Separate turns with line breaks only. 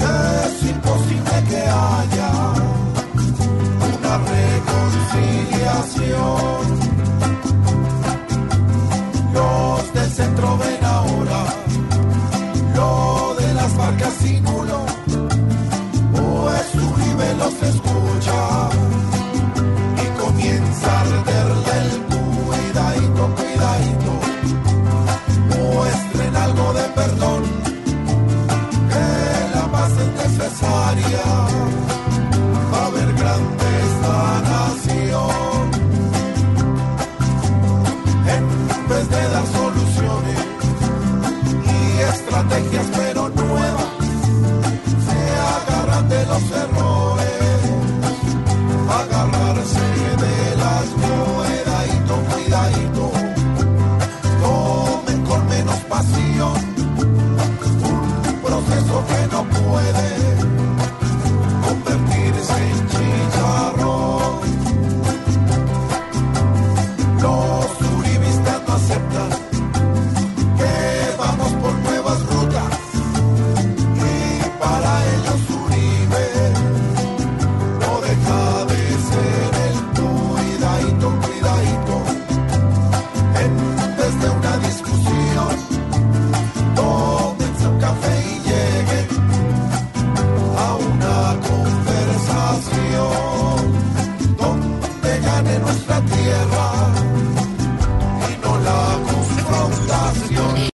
Es imposible que haya una reconciliación. Los del centro ven ahora lo de las vacas sin culo, pues Uribe los escucha. necesaria para ver grande esta nación. En vez de dar soluciones y estrategias pero nuevas, se agarran de los errores. nuestra tierra.